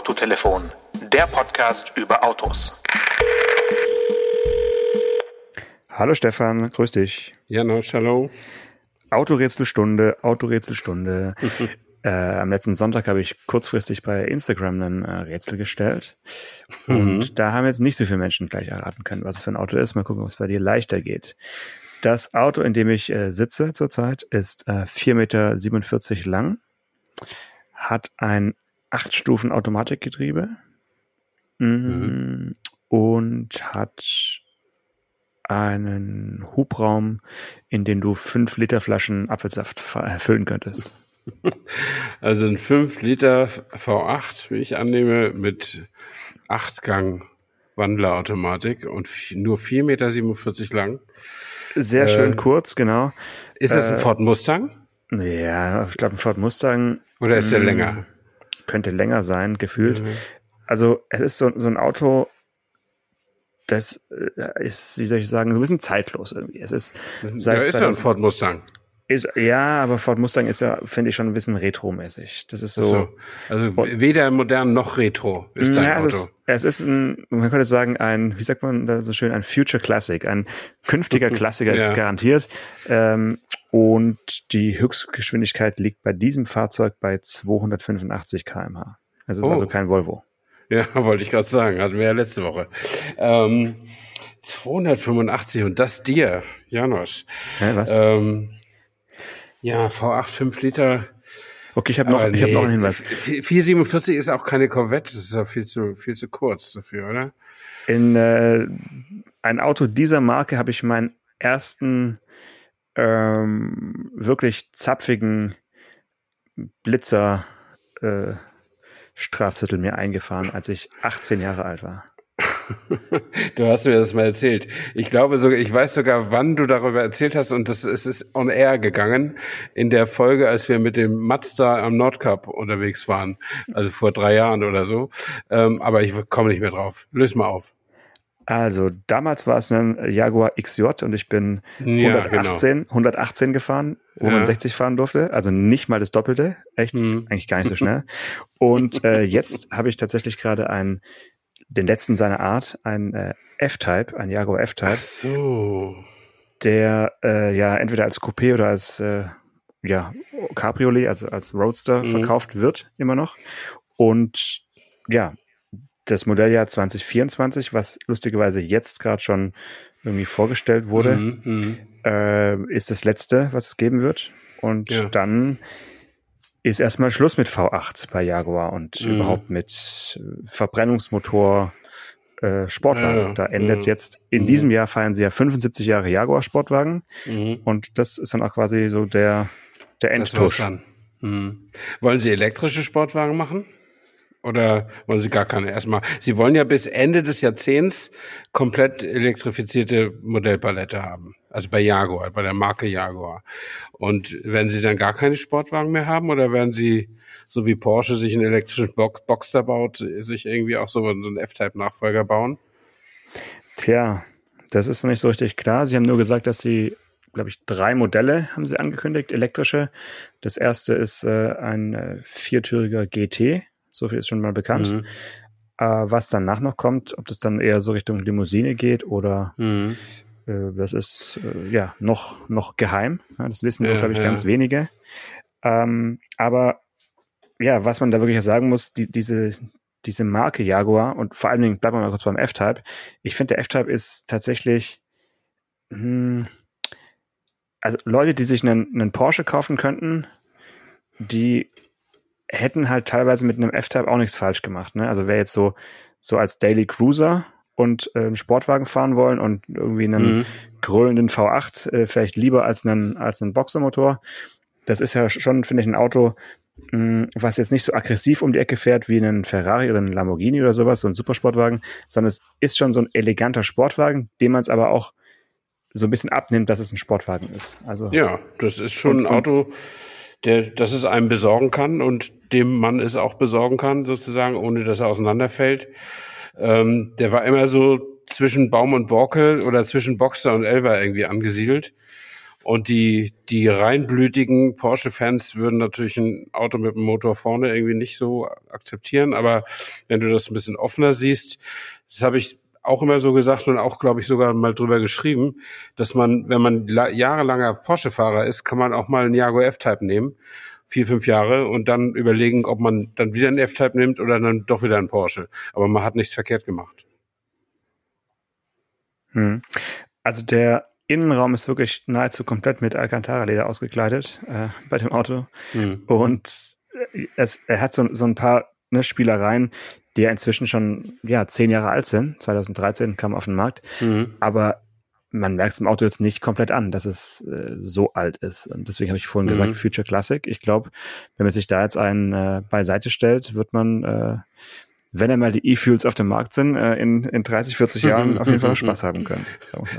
Autotelefon, der Podcast über Autos. Hallo Stefan, grüß dich. Janosch, hallo. Autorätselstunde, Autorätselstunde. äh, am letzten Sonntag habe ich kurzfristig bei Instagram ein äh, Rätsel gestellt. Und Mhm. da haben jetzt nicht so viele Menschen gleich erraten können, was es für ein Auto ist. Mal gucken, ob es bei dir leichter geht. Das Auto, in dem ich äh, sitze zurzeit, ist äh, 4,47 Meter lang, hat ein 8-Stufen-Automatikgetriebe mm, und hat einen Hubraum, in den du 5 Liter Flaschen Apfelsaft äh, füllen könntest. Also ein 5 Liter V8, wie ich annehme, mit 8-Gang Wandlerautomatik und nur 4,47 Meter lang. Sehr Äh, schön kurz, genau. Ist das ein Äh, Ford Mustang Ja, ich glaube, ein Ford Mustang oder ist der mm, länger? Könnte länger sein, gefühlt. Mhm. Also es ist so, so ein Auto, das äh, ist, wie soll ich sagen, so ein bisschen zeitlos irgendwie. Es ist seit Ja, ist ja ein 2000 Ford Mustang. Ist, ja, aber Ford Mustang ist ja, finde ich, schon ein bisschen retromäßig. Das ist so. So. Also weder modern noch retro ist dein ja, Auto. es ist, es ist ein, man könnte sagen, ein, wie sagt man da so schön, ein Future Classic, ein künftiger Klassiker ist Ja. es garantiert. Ähm, und die Höchstgeschwindigkeit liegt bei diesem Fahrzeug bei 285 km/h. Also es ist Oh. also kein Volvo. Ja, wollte ich gerade sagen, hatten wir ja letzte Woche. Ähm, 285 und das dir, Janosch. Ja, was? Ähm, ja, V8 5 Liter. okay, ich habe noch, Aber ich nee, noch einen Hinweis. 447 ist auch keine Corvette, das ist ja viel zu, viel zu kurz dafür, oder? In äh, ein Auto dieser Marke habe ich meinen ersten ähm, wirklich zapfigen Blitzer äh, Strafzettel mir eingefahren, als ich 18 Jahre alt war. Du hast mir das mal erzählt. Ich glaube sogar, ich weiß sogar, wann du darüber erzählt hast und das es ist on air gegangen in der Folge, als wir mit dem Mazda am Nordcup unterwegs waren. Also vor drei Jahren oder so. Ähm, aber ich komme nicht mehr drauf. Löse mal auf. Also damals war es ein Jaguar XJ und ich bin Ja, 118, 118 gefahren, wo Ja. man 60 fahren durfte. Also nicht mal das Doppelte. Echt, Mhm. eigentlich gar nicht so schnell. Und äh, jetzt habe ich tatsächlich gerade einen, den letzten seiner Art, ein äh, F-Type, ein Jaguar Ach F-Type, so. der äh, ja entweder als Coupé oder als äh, ja, Cabriolet, also als Roadster Mhm. verkauft wird, immer noch. Und ja, das Modelljahr 2024, was lustigerweise jetzt gerade schon irgendwie vorgestellt wurde, Mhm, mhm. äh, ist das letzte, was es geben wird. Und Ja. dann ist erstmal Schluss mit V8 bei Jaguar und Mhm. überhaupt mit äh, Verbrennungsmotor äh, Sportwagen. Ja, ja. Da endet Mhm. jetzt, in Mhm. diesem Jahr feiern sie ja 75 Jahre Jaguar Sportwagen Mhm. und das ist dann auch quasi so der, der Endtusch. dann. Mhm. Wollen Sie elektrische Sportwagen machen? Oder wollen Sie gar keine? Erstmal, Sie wollen ja bis Ende des Jahrzehnts komplett elektrifizierte Modellpalette haben. Also bei Jaguar, bei der Marke Jaguar. Und werden Sie dann gar keine Sportwagen mehr haben oder werden Sie, so wie Porsche sich einen elektrischen Box Boxster baut, sich irgendwie auch so, einen F-Type-Nachfolger bauen? Tja, das ist noch nicht so richtig klar. Sie haben nur gesagt, dass sie, glaube ich, drei Modelle haben sie angekündigt, elektrische. Das erste ist äh, ein äh, viertüriger GT. So viel ist schon mal bekannt. Mhm. Äh, was danach noch kommt, ob das dann eher so Richtung Limousine geht oder Mhm. äh, das ist äh, ja noch, noch geheim. Ja, das wissen Ja, glaube ich, ja. ganz wenige. Ähm, aber ja, was man da wirklich sagen muss, die, diese, diese Marke Jaguar und vor allen Dingen, bleiben wir mal kurz beim F-Type. Ich finde, der F-Type ist tatsächlich, hm, also Leute, die sich einen, einen Porsche kaufen könnten, die hätten halt teilweise mit einem F-Type auch nichts falsch gemacht. Ne? Also wer jetzt so, so als Daily Cruiser und äh, einen Sportwagen fahren wollen und irgendwie einen Mhm. gröhlenden V8 äh, vielleicht lieber als einen, als einen Boxermotor. Das ist ja schon, finde ich, ein Auto, mh, was jetzt nicht so aggressiv um die Ecke fährt wie einen Ferrari oder einen Lamborghini oder sowas, so ein Supersportwagen, sondern es ist schon so ein eleganter Sportwagen, dem man es aber auch so ein bisschen abnimmt, dass es ein Sportwagen ist. Also Ja, das ist schon Und- ein Auto, der, das es einem besorgen kann und dem man es auch besorgen kann, sozusagen, ohne dass er auseinanderfällt. Ähm, der war immer so zwischen Baum und Borke oder zwischen Boxster und Elva irgendwie angesiedelt. Und die, die reinblütigen Porsche-Fans würden natürlich ein Auto mit dem Motor vorne irgendwie nicht so akzeptieren. Aber wenn du das ein bisschen offener siehst, das habe ich auch immer so gesagt und auch, glaube ich, sogar mal drüber geschrieben, dass man, wenn man jahrelanger Porsche-Fahrer ist, kann man auch mal einen Jaguar F-Type nehmen, vier, fünf Jahre und dann überlegen, ob man dann wieder einen F-Type nimmt oder dann doch wieder einen Porsche. Aber man hat nichts verkehrt gemacht. Hm. Also der Innenraum ist wirklich nahezu komplett mit Alcantara-Leder ausgekleidet äh, bei dem Auto. Hm. Und es, er hat so, so ein paar ne, Spielereien, die ja inzwischen schon ja, zehn Jahre alt sind. 2013 kam auf den Markt. Mhm. Aber man merkt es im Auto jetzt nicht komplett an, dass es äh, so alt ist. Und deswegen habe ich vorhin mhm. gesagt, Future Classic. Ich glaube, wenn man sich da jetzt einen äh, beiseite stellt, wird man, äh, wenn einmal die E-Fuels auf dem Markt sind, äh, in, in 30, 40 Jahren auf jeden Fall Spaß haben können.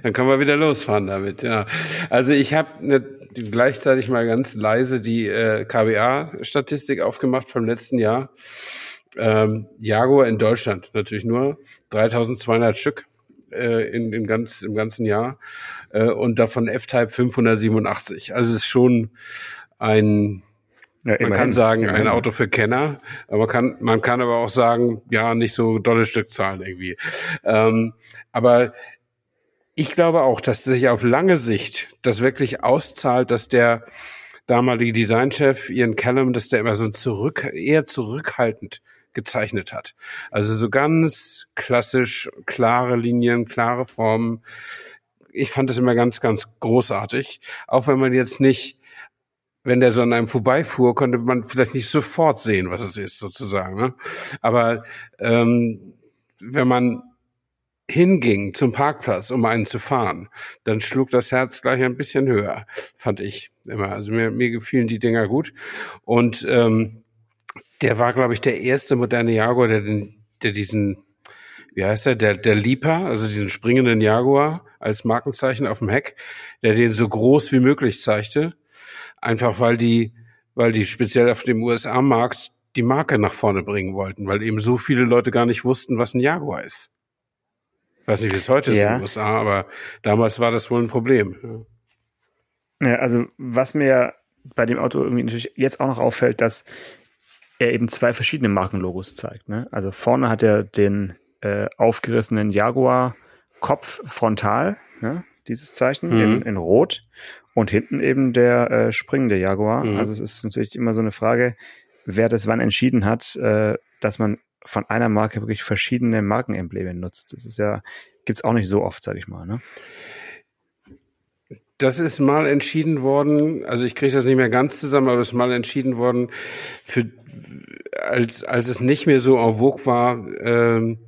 Dann können wir wieder losfahren damit, ja. Also ich habe ne, gleichzeitig mal ganz leise die äh, KBA-Statistik aufgemacht vom letzten Jahr. Ähm, Jaguar in Deutschland natürlich nur 3200 Stück äh, in, in ganz, im ganzen Jahr äh, und davon F-Type 587. Also es ist schon ein, ja, man kann sagen, immerhin. ein Auto für Kenner, aber man kann, man kann aber auch sagen, ja, nicht so dolle Stückzahlen irgendwie. Ähm, aber ich glaube auch, dass sich auf lange Sicht das wirklich auszahlt, dass der damalige Designchef Ian Callum, dass der immer so zurück, eher zurückhaltend gezeichnet hat. Also so ganz klassisch, klare Linien, klare Formen. Ich fand das immer ganz, ganz großartig. Auch wenn man jetzt nicht, wenn der so an einem vorbeifuhr, konnte man vielleicht nicht sofort sehen, was es ist, sozusagen. Ne? Aber ähm, wenn man hinging zum Parkplatz, um einen zu fahren, dann schlug das Herz gleich ein bisschen höher, fand ich immer. Also mir, mir gefielen die Dinger gut. Und ähm, der war, glaube ich, der erste moderne Jaguar, der, den, der diesen, wie heißt der, der, der Leaper, also diesen springenden Jaguar als Markenzeichen auf dem Heck, der den so groß wie möglich zeigte. Einfach weil die, weil die speziell auf dem USA-Markt die Marke nach vorne bringen wollten, weil eben so viele Leute gar nicht wussten, was ein Jaguar ist. Ich weiß nicht, wie es heute ja. ist in den USA, aber damals war das wohl ein Problem. Ja also was mir bei dem Auto irgendwie natürlich jetzt auch noch auffällt, dass er eben zwei verschiedene Markenlogos zeigt. Ne? Also vorne hat er den äh, aufgerissenen Jaguar-Kopf frontal, ne? dieses Zeichen mhm. in, in Rot und hinten eben der äh, springende Jaguar. Mhm. Also es ist natürlich immer so eine Frage, wer das wann entschieden hat, äh, dass man von einer Marke wirklich verschiedene Markenembleme nutzt. Das ist ja, gibt's auch nicht so oft, sag ich mal. Ne? Das ist mal entschieden worden, also ich kriege das nicht mehr ganz zusammen, aber es ist mal entschieden worden, für, als, als es nicht mehr so en vogue war, ähm,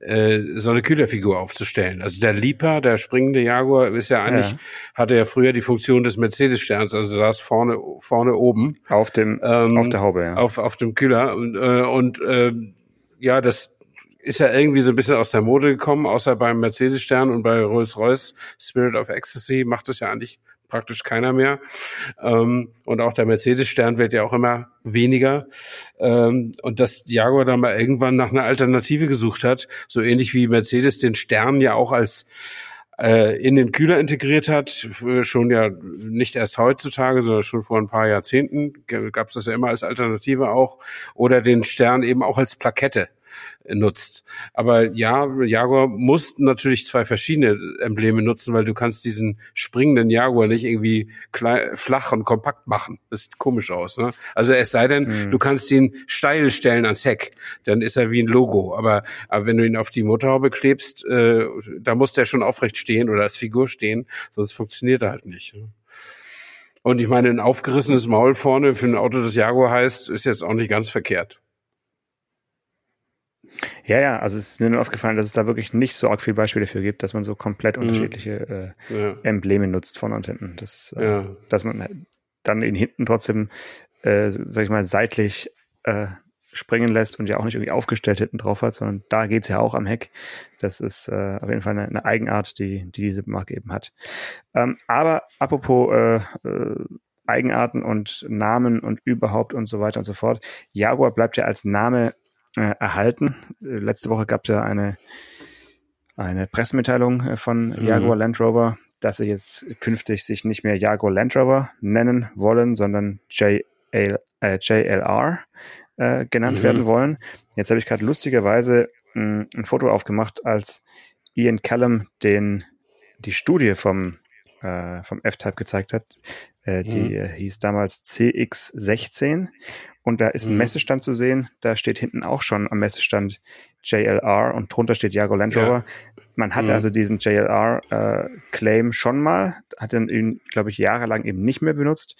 äh, so eine Kühlerfigur aufzustellen. Also der Lipa, der springende Jaguar, ist ja eigentlich, ja. hatte ja früher die Funktion des Mercedes-Sterns, also saß vorne, vorne oben. Auf dem, ähm, auf der Haube, ja. Auf, auf dem Kühler. Und, äh, und äh, ja, das, ist ja irgendwie so ein bisschen aus der Mode gekommen, außer beim Mercedes-Stern und bei Rolls-Royce Spirit of Ecstasy macht es ja eigentlich praktisch keiner mehr. Ähm, und auch der Mercedes-Stern wird ja auch immer weniger. Ähm, und dass Jaguar dann mal irgendwann nach einer Alternative gesucht hat, so ähnlich wie Mercedes den Stern ja auch als äh, in den Kühler integriert hat, schon ja nicht erst heutzutage, sondern schon vor ein paar Jahrzehnten gab es das ja immer als Alternative auch, oder den Stern eben auch als Plakette nutzt. Aber ja, Jaguar muss natürlich zwei verschiedene Embleme nutzen, weil du kannst diesen springenden Jaguar nicht irgendwie klein, flach und kompakt machen. Das sieht komisch aus. Ne? Also es sei denn, mhm. du kannst ihn steil stellen ans Heck, dann ist er wie ein Logo. Aber, aber wenn du ihn auf die Motorhaube klebst, äh, da muss der schon aufrecht stehen oder als Figur stehen, sonst funktioniert er halt nicht. Ne? Und ich meine, ein aufgerissenes Maul vorne für ein Auto, das Jaguar heißt, ist jetzt auch nicht ganz verkehrt. Ja, ja, also es ist mir nur aufgefallen, dass es da wirklich nicht so arg viele Beispiele dafür gibt, dass man so komplett mhm. unterschiedliche äh, ja. Embleme nutzt vorne und hinten. Das, äh, ja. Dass man dann in hinten trotzdem, äh, sag ich mal, seitlich äh, springen lässt und ja auch nicht irgendwie aufgestellt hinten drauf hat, sondern da geht's ja auch am Heck. Das ist äh, auf jeden Fall eine, eine Eigenart, die, die diese Marke eben hat. Ähm, aber apropos äh, äh, Eigenarten und Namen und überhaupt und so weiter und so fort. Jaguar bleibt ja als Name äh, erhalten. Letzte Woche gab es ja eine, eine Pressemitteilung äh, von mhm. Jaguar Land Rover, dass sie jetzt künftig sich nicht mehr Jaguar Land Rover nennen wollen, sondern JL, äh, JLR äh, genannt mhm. werden wollen. Jetzt habe ich gerade lustigerweise mh, ein Foto aufgemacht, als Ian Callum den die Studie vom äh, vom F-Type gezeigt hat. Äh, mhm. Die äh, hieß damals CX16 und da ist ein mhm. Messestand zu sehen. Da steht hinten auch schon am Messestand JLR und drunter steht Jaguar Land Rover. Ja. Man hatte mhm. also diesen JLR-Claim äh, schon mal, hat ihn, glaube ich, jahrelang eben nicht mehr benutzt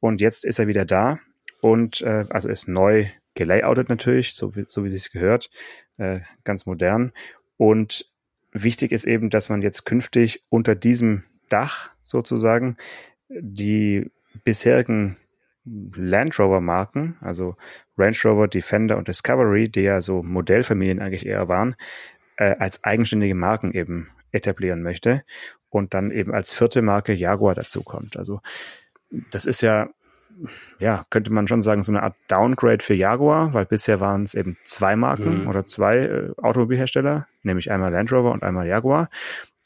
und jetzt ist er wieder da und äh, also ist neu gelayoutet natürlich, so wie, so wie es gehört, äh, ganz modern. Und wichtig ist eben, dass man jetzt künftig unter diesem Dach sozusagen die bisherigen Land Rover Marken, also Range Rover, Defender und Discovery, die ja so Modellfamilien eigentlich eher waren, äh, als eigenständige Marken eben etablieren möchte und dann eben als vierte Marke Jaguar dazukommt. Also das ist ja ja, könnte man schon sagen, so eine Art Downgrade für Jaguar, weil bisher waren es eben zwei Marken mhm. oder zwei äh, Automobilhersteller, nämlich einmal Land Rover und einmal Jaguar.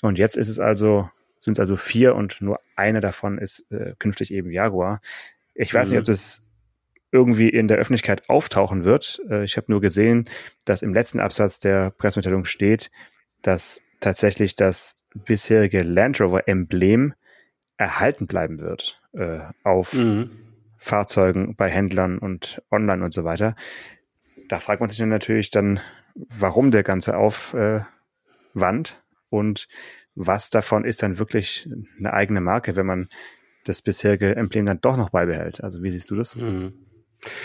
Und jetzt ist es also, sind es also vier und nur eine davon ist äh, künftig eben Jaguar. Ich weiß mhm. nicht, ob das irgendwie in der Öffentlichkeit auftauchen wird. Äh, ich habe nur gesehen, dass im letzten Absatz der Pressemitteilung steht, dass tatsächlich das bisherige Land Rover Emblem erhalten bleiben wird äh, auf mhm. Fahrzeugen bei Händlern und online und so weiter. Da fragt man sich dann natürlich dann, warum der ganze Aufwand und was davon ist dann wirklich eine eigene Marke, wenn man das bisherige Emblem dann doch noch beibehält. Also wie siehst du das? Mhm.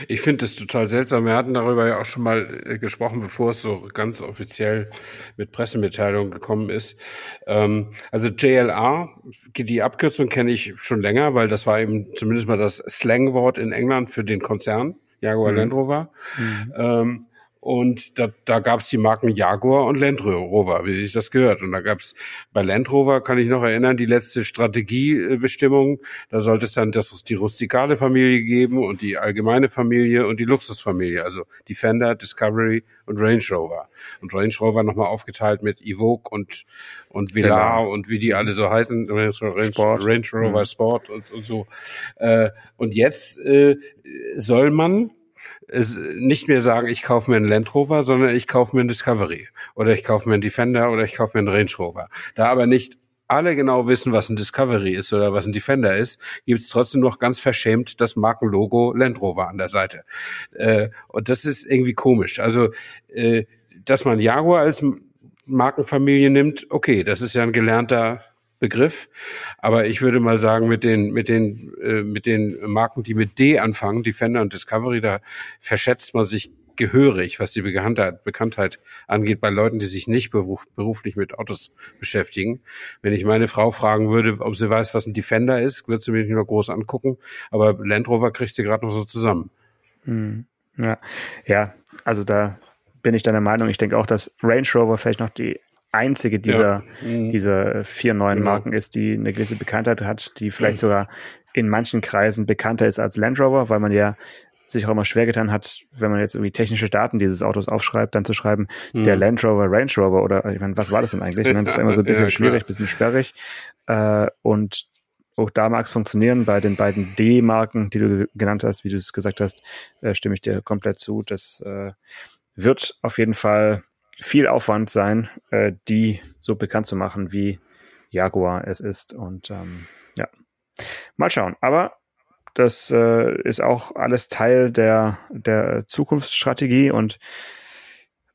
Ich finde es total seltsam. Wir hatten darüber ja auch schon mal äh, gesprochen, bevor es so ganz offiziell mit Pressemitteilungen gekommen ist. Ähm, also JLR, die Abkürzung kenne ich schon länger, weil das war eben zumindest mal das Slangwort in England für den Konzern Jaguar mhm. Land Rover. Mhm. Ähm, und da, da gab es die Marken Jaguar und Land Rover, wie sich das gehört. Und da gab es bei Land Rover, kann ich noch erinnern, die letzte Strategiebestimmung. Da sollte es dann das, die rustikale Familie geben und die allgemeine Familie und die Luxusfamilie, also Defender, Discovery und Range Rover. Und Range Rover nochmal aufgeteilt mit Evoque und, und Velar genau. und wie die alle so heißen, Range, Range, Range Rover mhm. Sport und, und so. Äh, und jetzt äh, soll man es nicht mehr sagen, ich kaufe mir einen Land Rover, sondern ich kaufe mir einen Discovery oder ich kaufe mir einen Defender oder ich kaufe mir einen Range Rover. Da aber nicht alle genau wissen, was ein Discovery ist oder was ein Defender ist, gibt es trotzdem noch ganz verschämt das Markenlogo Land Rover an der Seite. Äh, und das ist irgendwie komisch. Also, äh, dass man Jaguar als Markenfamilie nimmt, okay, das ist ja ein gelernter Begriff. Aber ich würde mal sagen, mit den, mit den, äh, mit den Marken, die mit D anfangen, Defender und Discovery, da verschätzt man sich gehörig, was die Bekanntheit, Bekanntheit angeht, bei Leuten, die sich nicht beruf, beruflich mit Autos beschäftigen. Wenn ich meine Frau fragen würde, ob sie weiß, was ein Defender ist, wird sie mir nicht nur groß angucken, aber Land Rover kriegt sie gerade noch so zusammen. Hm. Ja. ja, also da bin ich deiner Meinung. Ich denke auch, dass Range Rover vielleicht noch die einzige dieser, ja. mhm. dieser vier neuen genau. Marken ist, die eine gewisse Bekanntheit hat, die vielleicht mhm. sogar in manchen Kreisen bekannter ist als Land Rover, weil man ja sich auch immer schwer getan hat, wenn man jetzt irgendwie technische Daten dieses Autos aufschreibt, dann zu schreiben, mhm. der Land Rover, Range Rover oder ich meine, was war das denn eigentlich? Ich meine, das war immer so ein bisschen ja, schwierig, bisschen sperrig. Äh, und auch da mag es funktionieren. Bei den beiden D-Marken, die du genannt hast, wie du es gesagt hast, äh, stimme ich dir komplett zu. Das äh, wird auf jeden Fall viel Aufwand sein, äh, die so bekannt zu machen, wie Jaguar es ist. Und ähm, ja, mal schauen. Aber das äh, ist auch alles Teil der, der Zukunftsstrategie und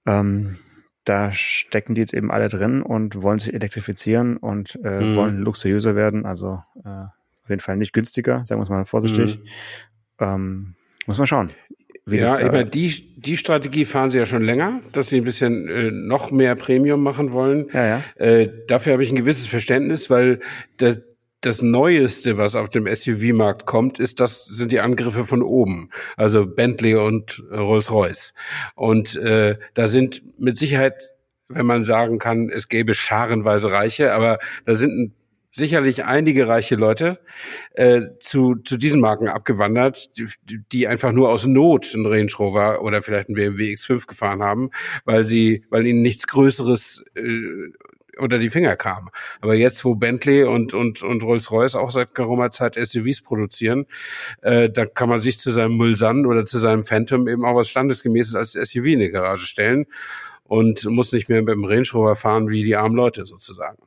ähm, da stecken die jetzt eben alle drin und wollen sich elektrifizieren und äh, mhm. wollen luxuriöser werden. Also äh, auf jeden Fall nicht günstiger, sagen wir es mal vorsichtig. Mhm. Ähm, muss man schauen. Ja, aber die, die Strategie fahren sie ja schon länger, dass sie ein bisschen äh, noch mehr Premium machen wollen. Ja, ja. Äh, dafür habe ich ein gewisses Verständnis, weil das, das Neueste, was auf dem SUV-Markt kommt, ist das sind die Angriffe von oben, also Bentley und Rolls-Royce. Und äh, da sind mit Sicherheit, wenn man sagen kann, es gäbe scharenweise Reiche, aber da sind ein sicherlich einige reiche Leute äh, zu, zu diesen Marken abgewandert, die, die einfach nur aus Not einen Range Rover oder vielleicht einen BMW X5 gefahren haben, weil sie, weil ihnen nichts Größeres äh, unter die Finger kam. Aber jetzt, wo Bentley und, und, und Rolls-Royce auch seit geraumer Zeit SUVs produzieren, äh, da kann man sich zu seinem Mulsanne oder zu seinem Phantom eben auch was Standesgemäßes als SUV in die Garage stellen und muss nicht mehr mit dem Range Rover fahren wie die armen Leute sozusagen.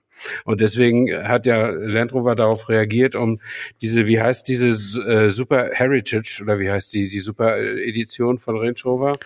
Und deswegen hat ja Land Rover darauf reagiert, um diese, wie heißt diese äh, Super Heritage oder wie heißt die, die Super Edition von Range Rover?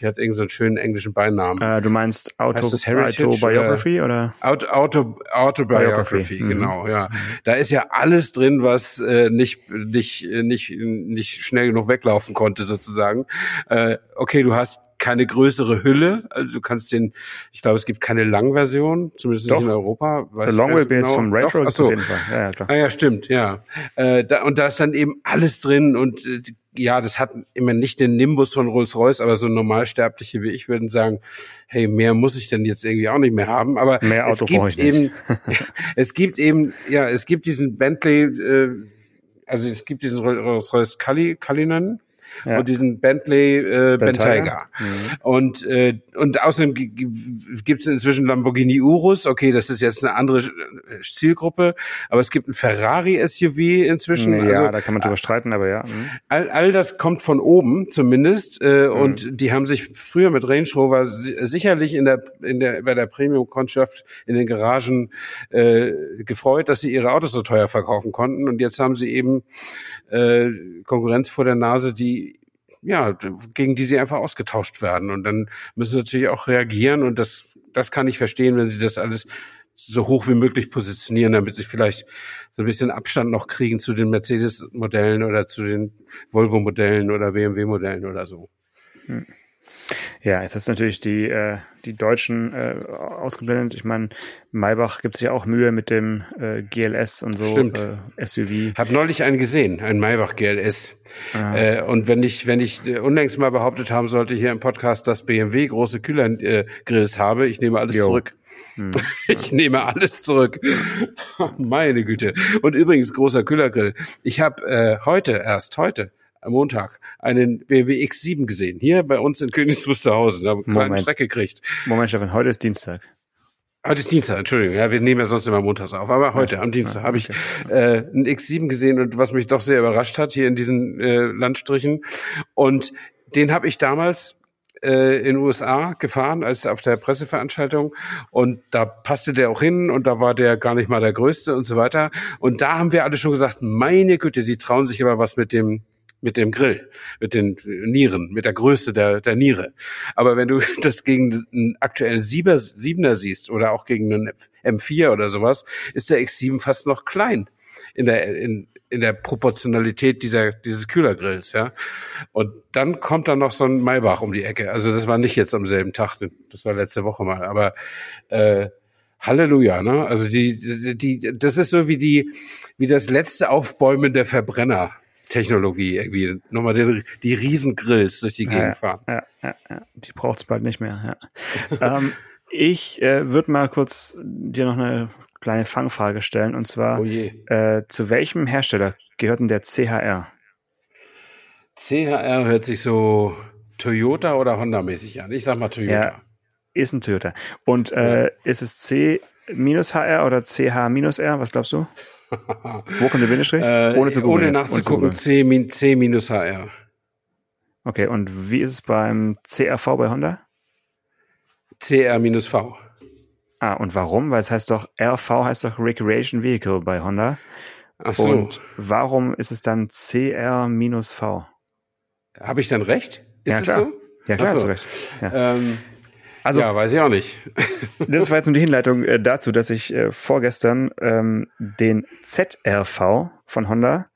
Die hat irgendeinen so schönen englischen Beinamen. Äh, du meinst Auto, Autobiography oder? Auto, Auto, Autobiography, mhm. genau, ja. Mhm. Da ist ja alles drin, was äh, nicht, nicht, nicht, nicht schnell genug weglaufen konnte, sozusagen. Äh, okay, du hast keine größere Hülle. Also du kannst den, ich glaube, es gibt keine Langversion, zumindest Doch. nicht in Europa. Weiß Long Wheelbase genau. vom Retro Doch, auf jeden Fall. Ja, ja, klar. Ah, ja, stimmt, ja. Äh, da, und da ist dann eben alles drin und äh, ja, das hat immer nicht den Nimbus von Rolls-Royce, aber so Normalsterbliche wie ich würden sagen, hey, mehr muss ich denn jetzt irgendwie auch nicht mehr haben. Aber mehr Auto es gibt ich eben, es gibt eben, ja, es gibt diesen Bentley, äh, also es gibt diesen Rolls-Royce Cullinan, ja. und diesen Bentley äh, Bentayga. Mhm. Und, äh, und außerdem gibt es inzwischen Lamborghini Urus. Okay, das ist jetzt eine andere Zielgruppe, aber es gibt ein Ferrari SUV inzwischen. Ja, also, da kann man drüber streiten, aber ja. Mhm. All, all das kommt von oben zumindest äh, mhm. und die haben sich früher mit Range Rover sicherlich in der, in der, bei der Premium-Kundschaft in den Garagen äh, gefreut, dass sie ihre Autos so teuer verkaufen konnten und jetzt haben sie eben äh, Konkurrenz vor der Nase, die ja, gegen die sie einfach ausgetauscht werden. Und dann müssen sie natürlich auch reagieren. Und das, das kann ich verstehen, wenn sie das alles so hoch wie möglich positionieren, damit sie vielleicht so ein bisschen Abstand noch kriegen zu den Mercedes-Modellen oder zu den Volvo-Modellen oder BMW-Modellen oder so. Hm. Ja, jetzt hast du natürlich die, äh, die Deutschen äh, ausgeblendet. Ich meine, Maybach gibt es ja auch Mühe mit dem äh, GLS und so Stimmt. Äh, SUV. Hab neulich einen gesehen, einen Maybach GLS. Äh, und wenn ich, wenn ich äh, unlängst mal behauptet haben sollte hier im Podcast, dass BMW große Kühlergrills äh, habe, ich nehme alles jo. zurück. Hm. Ich nehme alles zurück. Meine Güte. Und übrigens, großer Kühlergrill. Ich habe äh, heute, erst heute, am Montag einen BMW X7 gesehen. Hier bei uns in Königs Wusterhausen. Da haben wir einen Schreck gekriegt. Moment, Stefan, heute ist Dienstag. Heute ist Dienstag, Entschuldigung. Ja, wir nehmen ja sonst immer montags auf. Aber heute, am Dienstag, habe ich äh, einen X7 gesehen und was mich doch sehr überrascht hat, hier in diesen äh, Landstrichen. Und den habe ich damals äh, in den USA gefahren, als auf der Presseveranstaltung. Und da passte der auch hin und da war der gar nicht mal der Größte und so weiter. Und da haben wir alle schon gesagt, meine Güte, die trauen sich aber was mit dem mit dem Grill, mit den Nieren, mit der Größe der, der Niere. Aber wenn du das gegen einen aktuellen Sieber, Siebener siehst oder auch gegen einen M4 oder sowas, ist der X7 fast noch klein in der, in, in der Proportionalität dieser, dieses Kühlergrills, ja. Und dann kommt dann noch so ein Maybach um die Ecke. Also das war nicht jetzt am selben Tag, das war letzte Woche mal, aber äh, Halleluja, ne? Also die, die, die, das ist so wie die, wie das letzte Aufbäumen der Verbrenner. Technologie irgendwie nochmal die, die Riesengrills durch die Gegend ja, fahren. Ja, ja, ja. Die braucht's bald nicht mehr. Ja. ähm, ich äh, würde mal kurz dir noch eine kleine Fangfrage stellen und zwar oh äh, zu welchem Hersteller gehört denn der CHR? CHR hört sich so Toyota oder Honda mäßig an. Ich sag mal Toyota. Ja, ist ein Toyota. Und äh, ist es C minus HR oder CH minus R? Was glaubst du? Wo kommt der Bindestrich? Äh, ohne zu ohne nachzugucken, C, C minus HR. Okay, und wie ist es beim CRV bei Honda? CR minus V. Ah, und warum? Weil es heißt doch, RV heißt doch Recreation Vehicle bei Honda. Ach so. Und warum ist es dann CR minus V? Habe ich dann recht? Ist ja, klar. So? Ja, klar, so. hast du recht. Ja. Ähm, also, ja, weiß ich auch nicht. das war jetzt nur die Hinleitung äh, dazu, dass ich äh, vorgestern ähm, den ZRV von Honda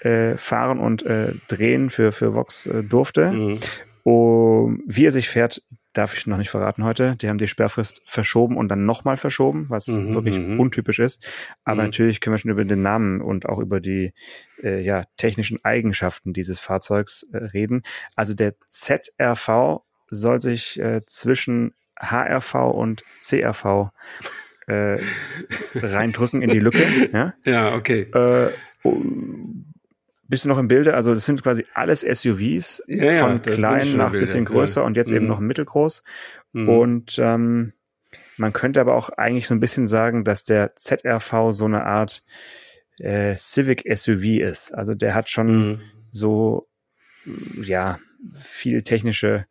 äh, fahren und äh, drehen für, für Vox äh, durfte. Mhm. Um, wie er sich fährt, darf ich noch nicht verraten heute. Die haben die Sperrfrist verschoben und dann nochmal verschoben, was mhm, wirklich mhm. untypisch ist. Aber mhm. natürlich können wir schon über den Namen und auch über die äh, ja, technischen Eigenschaften dieses Fahrzeugs äh, reden. Also der ZRV soll sich äh, zwischen HRV und CRV äh, reindrücken in die Lücke. Ja, ja okay. Äh, bist du noch im Bilde? Also das sind quasi alles SUVs ja, von klein nach bisschen größer ja. und jetzt mhm. eben noch mittelgroß. Mhm. Und ähm, Man könnte aber auch eigentlich so ein bisschen sagen, dass der ZRV so eine Art äh, Civic SUV ist. Also der hat schon mhm. so, ja, viel technische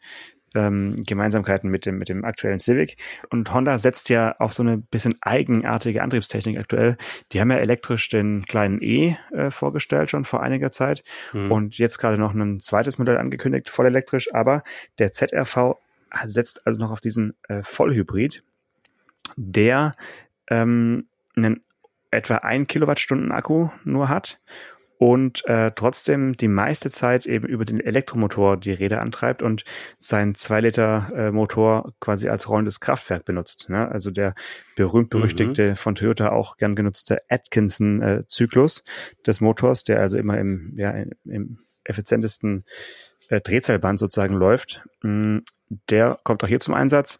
ähm, Gemeinsamkeiten mit dem, mit dem aktuellen Civic. Und Honda setzt ja auf so eine bisschen eigenartige Antriebstechnik aktuell. Die haben ja elektrisch den kleinen E äh, vorgestellt schon vor einiger Zeit mhm. und jetzt gerade noch ein zweites Modell angekündigt, voll elektrisch. Aber der ZRV setzt also noch auf diesen äh, Vollhybrid, der ähm, einen etwa ein Kilowattstunden Akku nur hat und äh, trotzdem die meiste Zeit eben über den Elektromotor die Räder antreibt und seinen 2 Liter äh, Motor quasi als rollendes Kraftwerk benutzt. Ne? Also der berühmt-berüchtigte mhm. von Toyota auch gern genutzte Atkinson-Zyklus äh, des Motors, der also immer im, ja, im effizientesten äh, Drehzahlband sozusagen läuft. Mm, der kommt auch hier zum Einsatz,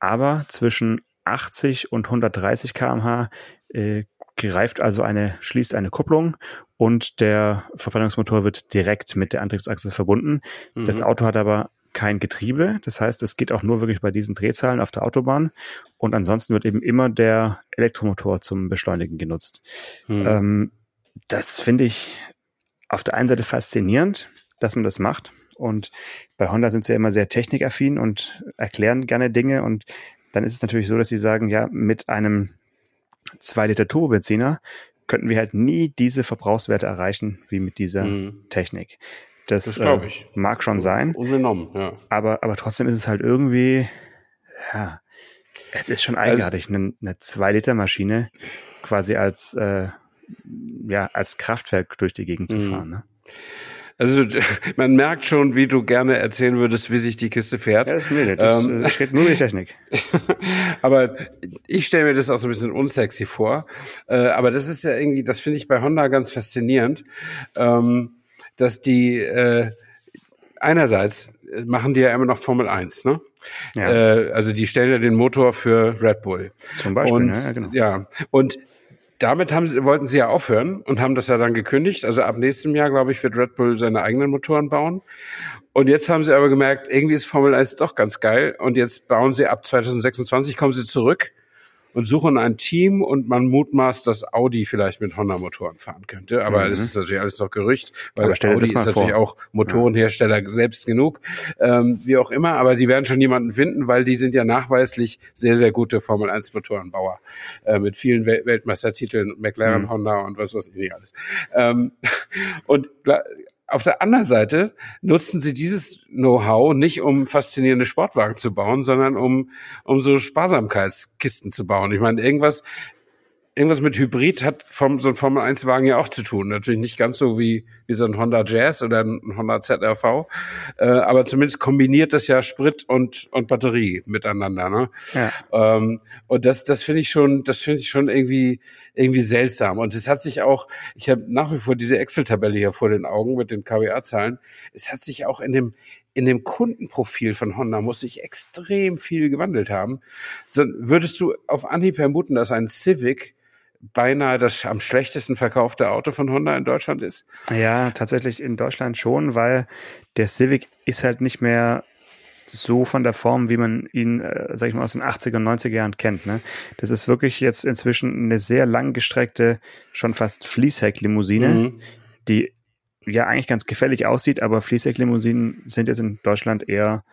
aber zwischen 80 und 130 kmh äh, greift also eine, schließt eine Kupplung und der Verbrennungsmotor wird direkt mit der Antriebsachse verbunden. Mhm. Das Auto hat aber kein Getriebe. Das heißt, es geht auch nur wirklich bei diesen Drehzahlen auf der Autobahn. Und ansonsten wird eben immer der Elektromotor zum Beschleunigen genutzt. Mhm. Ähm, das finde ich auf der einen Seite faszinierend, dass man das macht. Und bei Honda sind sie ja immer sehr technikaffin und erklären gerne Dinge. Und dann ist es natürlich so, dass sie sagen, ja, mit einem 2 Liter Turbobenziner könnten wir halt nie diese Verbrauchswerte erreichen wie mit dieser mhm. Technik. Das, das äh, mag schon sein. Unbenommen, ja. Aber, aber trotzdem ist es halt irgendwie, ja, es ist schon eigenartig, eine, eine 2 Liter Maschine quasi als, äh, ja, als Kraftwerk durch die Gegend zu mhm. fahren. Ne? Also man merkt schon, wie du gerne erzählen würdest, wie sich die Kiste fährt. Ja, das ist mir das, ähm, das steht nur die Technik. aber ich stelle mir das auch so ein bisschen unsexy vor. Äh, aber das ist ja irgendwie, das finde ich bei Honda ganz faszinierend, ähm, dass die äh, einerseits machen die ja immer noch Formel 1, ne? Ja. Äh, also die stellen ja den Motor für Red Bull. Zum Beispiel, und, ja, genau. Ja, und damit haben, wollten sie ja aufhören und haben das ja dann gekündigt. Also ab nächstem Jahr, glaube ich, wird Red Bull seine eigenen Motoren bauen. Und jetzt haben sie aber gemerkt, irgendwie ist Formel 1 doch ganz geil. Und jetzt bauen sie ab 2026, kommen sie zurück und suchen ein Team und man mutmaßt, dass Audi vielleicht mit Honda-Motoren fahren könnte. Aber mhm. das ist natürlich alles noch Gerücht, weil Audi ist natürlich vor. auch Motorenhersteller ja. selbst genug, ähm, wie auch immer. Aber die werden schon jemanden finden, weil die sind ja nachweislich sehr, sehr gute Formel-1-Motorenbauer äh, mit vielen Wel Weltmeistertiteln, McLaren, mhm. Honda und was weiß ich nicht alles. Ähm, und auf der anderen Seite nutzen sie dieses Know-how nicht, um faszinierende Sportwagen zu bauen, sondern um, um so Sparsamkeitskisten zu bauen. Ich meine, irgendwas, irgendwas mit Hybrid hat vom, so ein Formel-1-Wagen ja auch zu tun. Natürlich nicht ganz so wie, wie so ein Honda Jazz oder ein Honda ZRV, äh, aber zumindest kombiniert das ja Sprit und, und Batterie miteinander. Ne? Ja. Ähm, und das, das finde ich schon, das finde ich schon irgendwie, irgendwie seltsam. Und es hat sich auch, ich habe nach wie vor diese Excel-Tabelle hier vor den Augen mit den KWA-Zahlen. Es hat sich auch in dem, in dem Kundenprofil von Honda muss sich extrem viel gewandelt haben. So, würdest du auf Anhieb vermuten, dass ein Civic beinahe das am schlechtesten verkaufte Auto von Honda in Deutschland ist? Ja, tatsächlich in Deutschland schon, weil der Civic ist halt nicht mehr so von der Form, wie man ihn, äh, sag ich mal, aus den 80er und 90er Jahren kennt. Ne? Das ist wirklich jetzt inzwischen eine sehr langgestreckte, schon fast Fließheck-Limousine, mhm. die ja eigentlich ganz gefällig aussieht, aber Fließhecklimousinen sind jetzt in Deutschland eher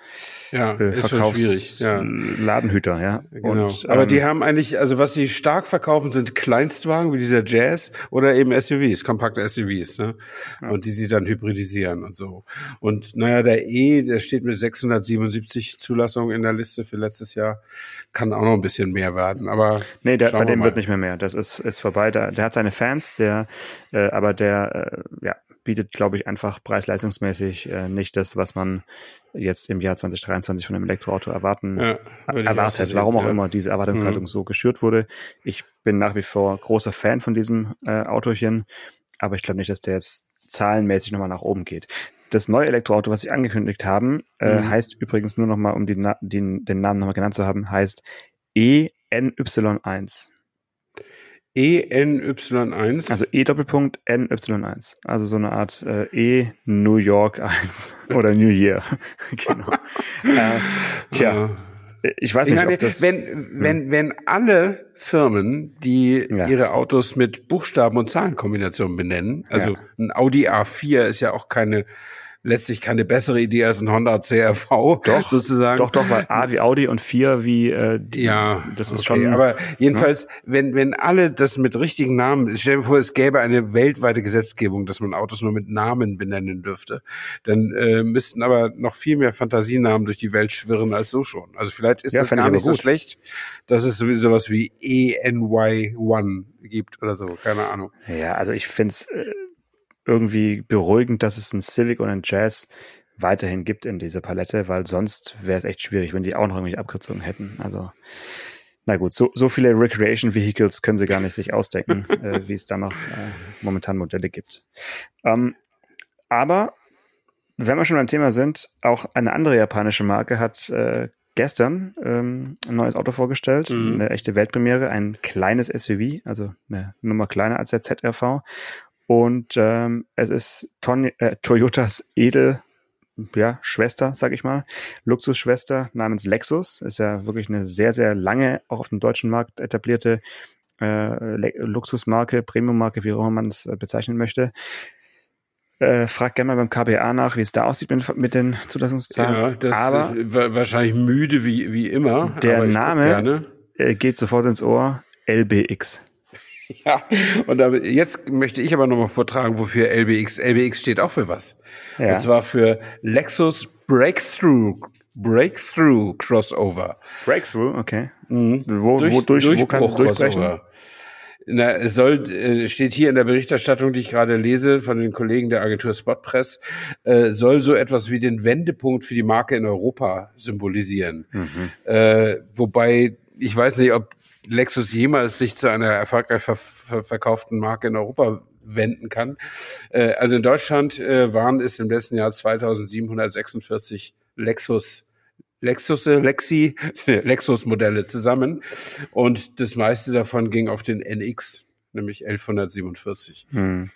ja, äh, Verkaufs ja. Ladenhüter, ja. Genau. Und, aber ähm, die haben eigentlich, also was sie stark verkaufen, sind Kleinstwagen wie dieser Jazz oder eben SUVs, kompakte SUVs, ne? Ja. Und die sie dann hybridisieren und so. Und naja, der E, der steht mit 677 Zulassungen in der Liste für letztes Jahr, kann auch noch ein bisschen mehr werden. Aber nee, der, bei dem wird nicht mehr mehr. Das ist ist vorbei. Der, der hat seine Fans, der, äh, aber der, äh, ja bietet, glaube ich, einfach preis-leistungsmäßig äh, nicht das, was man jetzt im Jahr 2023 von einem Elektroauto erwarten ja, erwartet. Warum auch ja. immer diese Erwartungshaltung mhm. so geschürt wurde. Ich bin nach wie vor großer Fan von diesem äh, Autochen, aber ich glaube nicht, dass der jetzt zahlenmäßig nochmal nach oben geht. Das neue Elektroauto, was sie angekündigt haben, äh, mhm. heißt übrigens nur nochmal, um die, den, den Namen nochmal genannt zu haben, heißt ENY1. ENY1. Also E Doppelpunkt NY1. Also so eine Art äh, E New York 1 oder New Year. genau. äh, tja. ich weiß nicht, meine, ob das. wenn, wenn, wenn alle Firmen, die Ja. ihre Autos mit Buchstaben- und Zahlenkombinationen benennen, also Ja. ein Audi A4 ist ja auch keine, letztlich keine bessere Idee als ein Honda CRV, Doch, sozusagen. Doch, doch, weil A wie Audi und 4 wie äh, die, Ja, das ist okay, schon. Aber jedenfalls, wenn wenn alle das mit richtigen Namen, stell dir vor, es gäbe eine weltweite Gesetzgebung, dass man Autos nur mit Namen benennen dürfte, dann äh, müssten aber noch viel mehr Fantasienamen durch die Welt schwirren als so schon. Also vielleicht ist Ja, das gar nicht so schlecht, dass es sowieso sowas wie ENY1 gibt oder so, keine Ahnung. Ja, also ich finde es äh, irgendwie beruhigend, dass es ein Civic und ein Jazz weiterhin gibt in dieser Palette, weil sonst wäre es echt schwierig, wenn die auch noch irgendwelche Abkürzungen hätten. Also, na gut, so, so viele Recreation Vehicles können sie gar nicht sich ausdenken, äh, wie es da noch äh, momentan Modelle gibt. Ähm, aber wenn wir schon beim Thema sind, auch eine andere japanische Marke hat äh, gestern ähm, ein neues Auto vorgestellt, Mhm. eine echte Weltpremiere, ein kleines SUV, also eine Nummer kleiner als der ZRV. Und ähm, es ist Ton äh, Toyotas Edel, ja, Schwester, sag ich mal, Luxusschwester namens Lexus. Ist ja wirklich eine sehr, sehr lange, auch auf dem deutschen Markt etablierte äh, Luxusmarke, Premiummarke, wie auch immer man es äh, bezeichnen möchte. Äh, frag gerne mal beim KBA nach, wie es da aussieht mit, mit den Zulassungszahlen. Ja, das Aber ist wa- wahrscheinlich müde wie wie immer. Der Name- äh, geht sofort ins Ohr. LBX. Ja, und jetzt möchte ich aber nochmal vortragen, wofür LBX, LBX steht auch für was. Ja. Und zwar für Lexus Breakthrough, Breakthrough Crossover. Breakthrough, okay. Mhm. Wo, wo, durch, wo kann es durchbrechen? Crossover. Na, es soll, äh, steht hier in der Berichterstattung, die ich gerade lese von den Kollegen der Agentur Spotpress, äh, soll so etwas wie den Wendepunkt für die Marke in Europa symbolisieren. Mhm. Äh, wobei, ich weiß nicht, ob Lexus jemals sich zu einer erfolgreich ver ver verkauften Marke in Europa wenden kann. Äh, also in Deutschland äh, waren es im letzten Jahr 2746 Lexus Lexus, Lexi, Lexus-Modelle zusammen und das meiste davon ging auf den NX, nämlich 1147. Hm.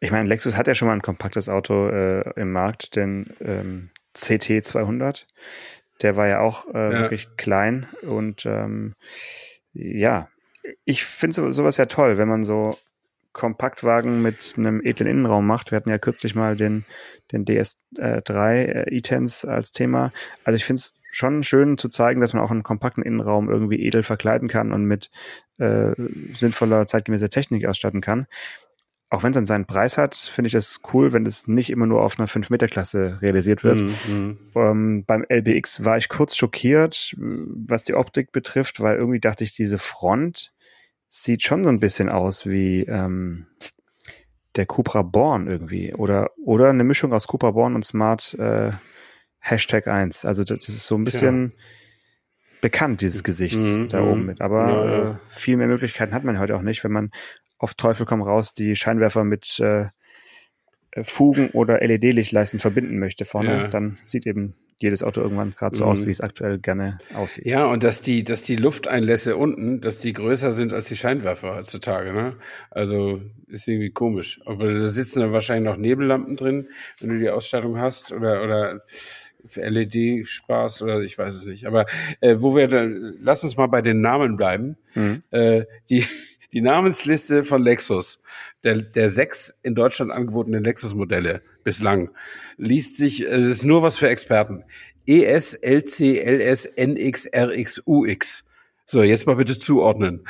Ich meine, Lexus hat ja schon mal ein kompaktes Auto äh, im Markt, den ähm, CT 200. Der war ja auch äh, Ja. wirklich klein und ähm, ja, ich finde so, sowas ja toll, wenn man so Kompaktwagen mit einem edlen Innenraum macht. Wir hatten ja kürzlich mal den, den DS3 äh, E-Tens als Thema. Also ich finde es schon schön zu zeigen, dass man auch einen kompakten Innenraum irgendwie edel verkleiden kann und mit äh, sinnvoller, zeitgemäßer Technik ausstatten kann. Auch wenn es dann seinen Preis hat, finde ich das cool, wenn es nicht immer nur auf einer 5-Meter-Klasse realisiert wird. Mhm. Ähm, beim LBX war ich kurz schockiert, was die Optik betrifft, weil irgendwie dachte ich, diese Front sieht schon so ein bisschen aus wie ähm, der Cupra Born irgendwie. Oder, oder eine Mischung aus Cupra Born und Smart äh, Hashtag 1. Also das ist so ein bisschen bekannt, dieses Gesicht Mhm, da mhm. oben mit. Aber Ja, ja. Äh, viel mehr Möglichkeiten hat man heute auch nicht, wenn man auf Teufel komm raus die Scheinwerfer mit äh, äh, Fugen oder LED-Lichtleisten verbinden möchte vorne, Ja. dann sieht eben jedes Auto irgendwann gerade so Mhm. aus, wie es aktuell gerne aussieht. Ja, und dass die, dass die Lufteinlässe unten, dass die größer sind als die Scheinwerfer heutzutage, ne? Also ist irgendwie komisch. Aber da sitzen dann wahrscheinlich noch Nebellampen drin, wenn du die Ausstattung hast oder oder für LED-Spaß oder ich weiß es nicht. Aber äh, wo wir dann, lass uns mal bei den Namen bleiben. Mhm. Äh, die, die Namensliste von Lexus, der, der sechs in Deutschland angebotenen Lexus-Modelle bislang, liest sich, es ist nur was für Experten. ES, LC, LS, NX, RX, UX. So, jetzt mal bitte zuordnen.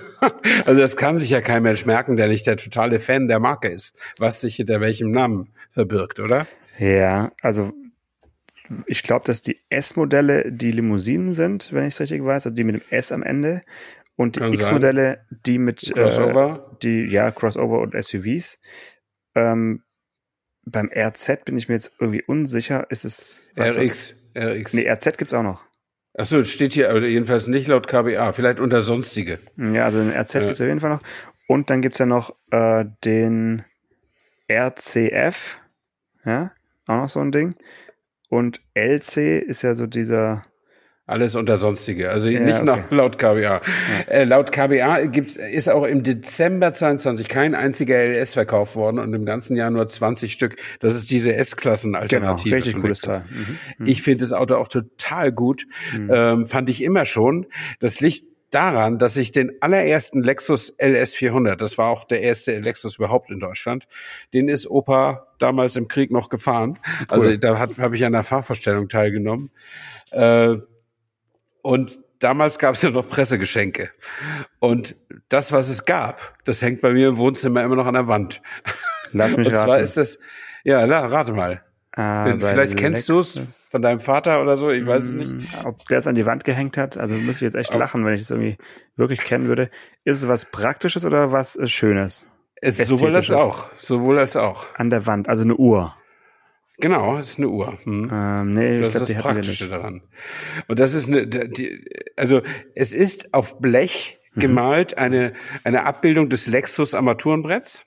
also das kann sich ja kein Mensch merken, der nicht der totale Fan der Marke ist, was sich hinter welchem Namen verbirgt, oder? Ja, also ich glaube, dass die S-Modelle die Limousinen sind, wenn ich es richtig weiß, also die mit dem S am Ende. Und die. X-Modelle, die mit äh, Crossover. die, ja, Crossover und SUVs. Ähm, beim RZ bin ich mir jetzt irgendwie unsicher. Ist es RX, RX. Nee, RZ gibt's auch noch. Achso, es steht hier aber jedenfalls nicht laut KBA, vielleicht unter sonstige. Ja, also den RZ Ja. gibt's auf jeden Fall noch. Und dann gibt's ja noch äh, den RCF. Ja, auch noch so ein Ding. Und LC ist ja so dieser Alles unter sonstige, also Ja, nicht okay. nach laut KBA. Äh, laut KBA gibt's, ist auch im Dezember 22 kein einziger LS verkauft worden und im ganzen Jahr nur 20 Stück. Das ist diese S-Klassen-Alternative. Genau, richtig cooles. Teil. Mhm. Mhm. Ich finde das Auto auch total gut. Ähm, fand ich immer schon. Das liegt daran, dass ich den allerersten Lexus LS400, das war auch der erste Lexus überhaupt in Deutschland, den ist Opa damals im Krieg noch gefahren. Also da habe ich an der Fahrvorstellung teilgenommen. Äh, und damals gab es ja noch Pressegeschenke. Und das, was es gab, das hängt bei mir im Wohnzimmer immer noch an der Wand. Lass mich Und zwar raten. ist das, ja, la, rate mal. Ah, Wenn- bei Vielleicht kennst du es von deinem Vater oder so, ich weiß es nicht. Mm, Ob der es an die Wand gehängt hat, also müsste ich jetzt echt Oh. lachen, wenn ich es irgendwie wirklich kennen würde. Ist es was Praktisches oder was äh, Schönes? Es ist sowohl als auch. Sowohl als auch. An der Wand, also eine Uhr. Genau, es ist eine Uhr. Hm. Ähm, nee, Das glaube, ist das Praktische daran. Und das ist eine, die, also es ist auf Blech Mhm. gemalt eine, eine Abbildung des Lexus Armaturenbretts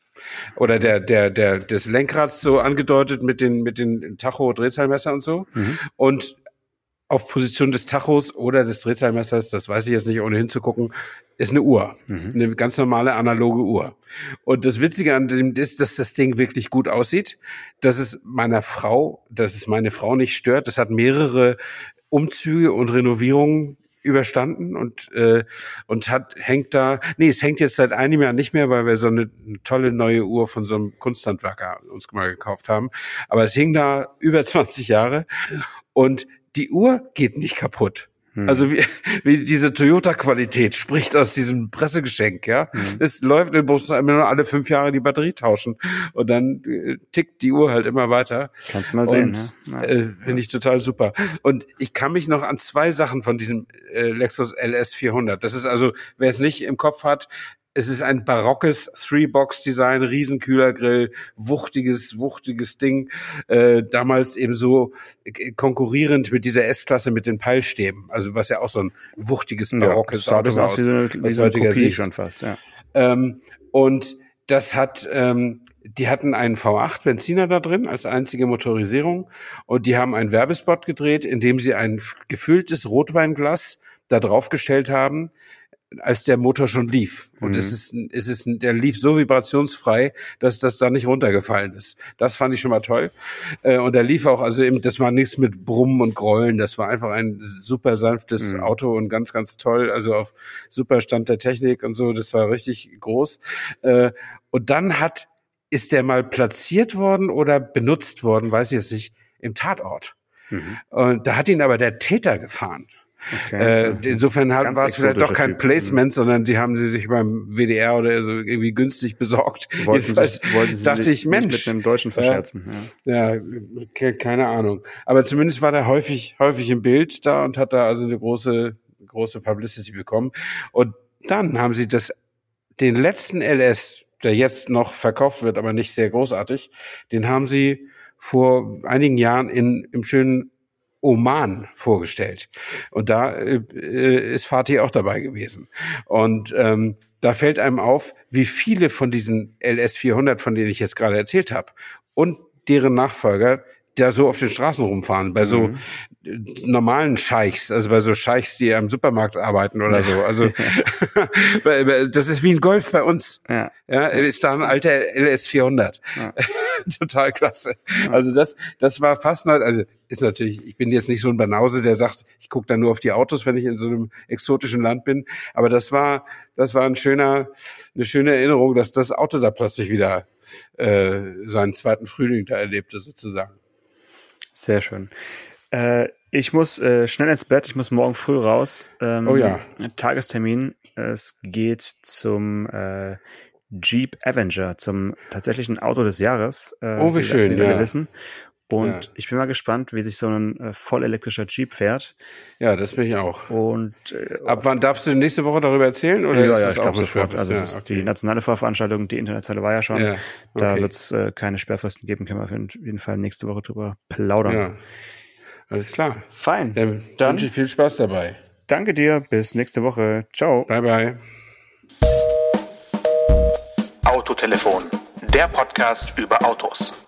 oder der, der, der, des Lenkrads so angedeutet mit den, mit den Tacho-Drehzahlmesser und so. Mhm. Und auf Position des Tachos oder des Drehzahlmessers, das weiß ich jetzt nicht, ohne hinzugucken, ist eine Uhr. Mhm. Eine ganz normale analoge Uhr. Und das Witzige an dem ist, dass das Ding wirklich gut aussieht, dass es meiner Frau, dass es meine Frau nicht stört. Das hat mehrere Umzüge und Renovierungen überstanden und äh, und hat hängt da nee es hängt jetzt seit einem Jahr nicht mehr weil wir so eine, eine tolle neue Uhr von so einem Kunsthandwerker uns mal gekauft haben aber es hing da über 20 Jahre und die Uhr geht nicht kaputt Hm. also wie, wie diese Toyota-Qualität spricht aus diesem Pressegeschenk, ja. Hm. Es läuft, du musst immer nur alle fünf Jahre die Batterie tauschen und dann äh, tickt die Uhr halt immer weiter. Kannst du mal sehen. Und, ne? Ja. Äh, Finde ich total super. Und ich kann mich noch an zwei Sachen von diesem äh, Lexus LS 400. Das ist also, wer es nicht im Kopf hat, es ist ein barockes Three-Box-Design, Riesenkühlergrill, wuchtiges, wuchtiges Ding. Äh, damals eben so äh, konkurrierend mit dieser S-Klasse mit den Peilstäben. Also was ja auch so ein wuchtiges, ja, barockes ein Auto war aus wie aus eine heutiger Kopie Sicht. schon fast, ja. Ähm, und das hat, ähm, die hatten einen V8 Benziner da drin als einzige Motorisierung und die haben einen Werbespot gedreht, in dem sie ein gefülltes Rotweinglas da draufgestellt haben, als der Motor schon lief. Und Mhm. es ist, es ist, der lief so vibrationsfrei, dass das da nicht runtergefallen ist. Das fand ich schon mal toll. Äh, Und er lief auch, also eben, das war nichts mit Brummen und Grollen. Das war einfach ein super sanftes Mhm. Auto und ganz, ganz toll. Also auf super Stand der Technik und so. Das war richtig groß. Äh, Und dann hat, ist der mal platziert worden oder benutzt worden, weiß ich jetzt nicht, im Tatort. Mhm. Und da hat ihn aber der Täter gefahren. Okay. Äh, insofern war es vielleicht doch kein Typ. Placement, sondern sie haben sie sich beim WDR oder so irgendwie günstig besorgt. Wollten Jedenfalls sich, wollten sie dachte nicht, ich, Mensch, nicht mit einem Deutschen verscherzen. Ja. ja, ke- keine Ahnung. Aber zumindest war der häufig, häufig im Bild da und hat da also eine große, große Publicity bekommen. Und dann haben sie das, den letzten LS, der jetzt noch verkauft wird, aber nicht sehr großartig, den haben sie vor einigen Jahren in, im schönen Oman vorgestellt. Und da äh, äh, ist Fatih auch dabei gewesen. Und ähm, da fällt einem auf, wie viele von diesen LS 400, von denen ich jetzt gerade erzählt habe, und deren Nachfolger da so auf den Straßen rumfahren, bei so Mhm. äh, normalen Scheichs, also bei so Scheichs, die am Supermarkt arbeiten oder so. Also das ist wie ein Golf bei uns. Ja. Ja, ist da ein alter LS 400. Ja. Total klasse. Also das, das war fast neu. Also ist natürlich, ich bin jetzt nicht so ein Banause, der sagt, ich gucke dann nur auf die Autos, wenn ich in so einem exotischen Land bin. Aber das war, das war ein schöner, eine schöne Erinnerung, dass das Auto da plötzlich wieder äh, seinen zweiten Frühling da erlebte, sozusagen. Sehr schön. Äh, ich muss äh, schnell ins Bett, ich muss morgen früh raus. Ähm, Oh ja. Tagestermin. Es geht zum äh, Jeep Avenger, zum tatsächlichen Auto des Jahres. Äh, Oh, wie schön, ja. wissen. Und Ja. ich bin mal gespannt, wie sich so ein äh, voll elektrischer Jeep fährt. Ja, das bin ich auch. Und äh, Ab wann darfst du nächste Woche darüber erzählen? Oder ja, ist ja, das ich glaube so sofort. Sperrfrist? Also ja, es ist okay. die nationale Vorveranstaltung, die internationale war ja schon. ja, Da okay. wird es äh, keine Sperrfristen geben, können wir auf jeden Fall nächste Woche drüber plaudern. ja. Alles klar. Fein. Dann, Dann- wünsche ich viel Spaß dabei. Danke dir, bis nächste Woche. Ciao. Bye, bye. Autotelefon, der Podcast über Autos.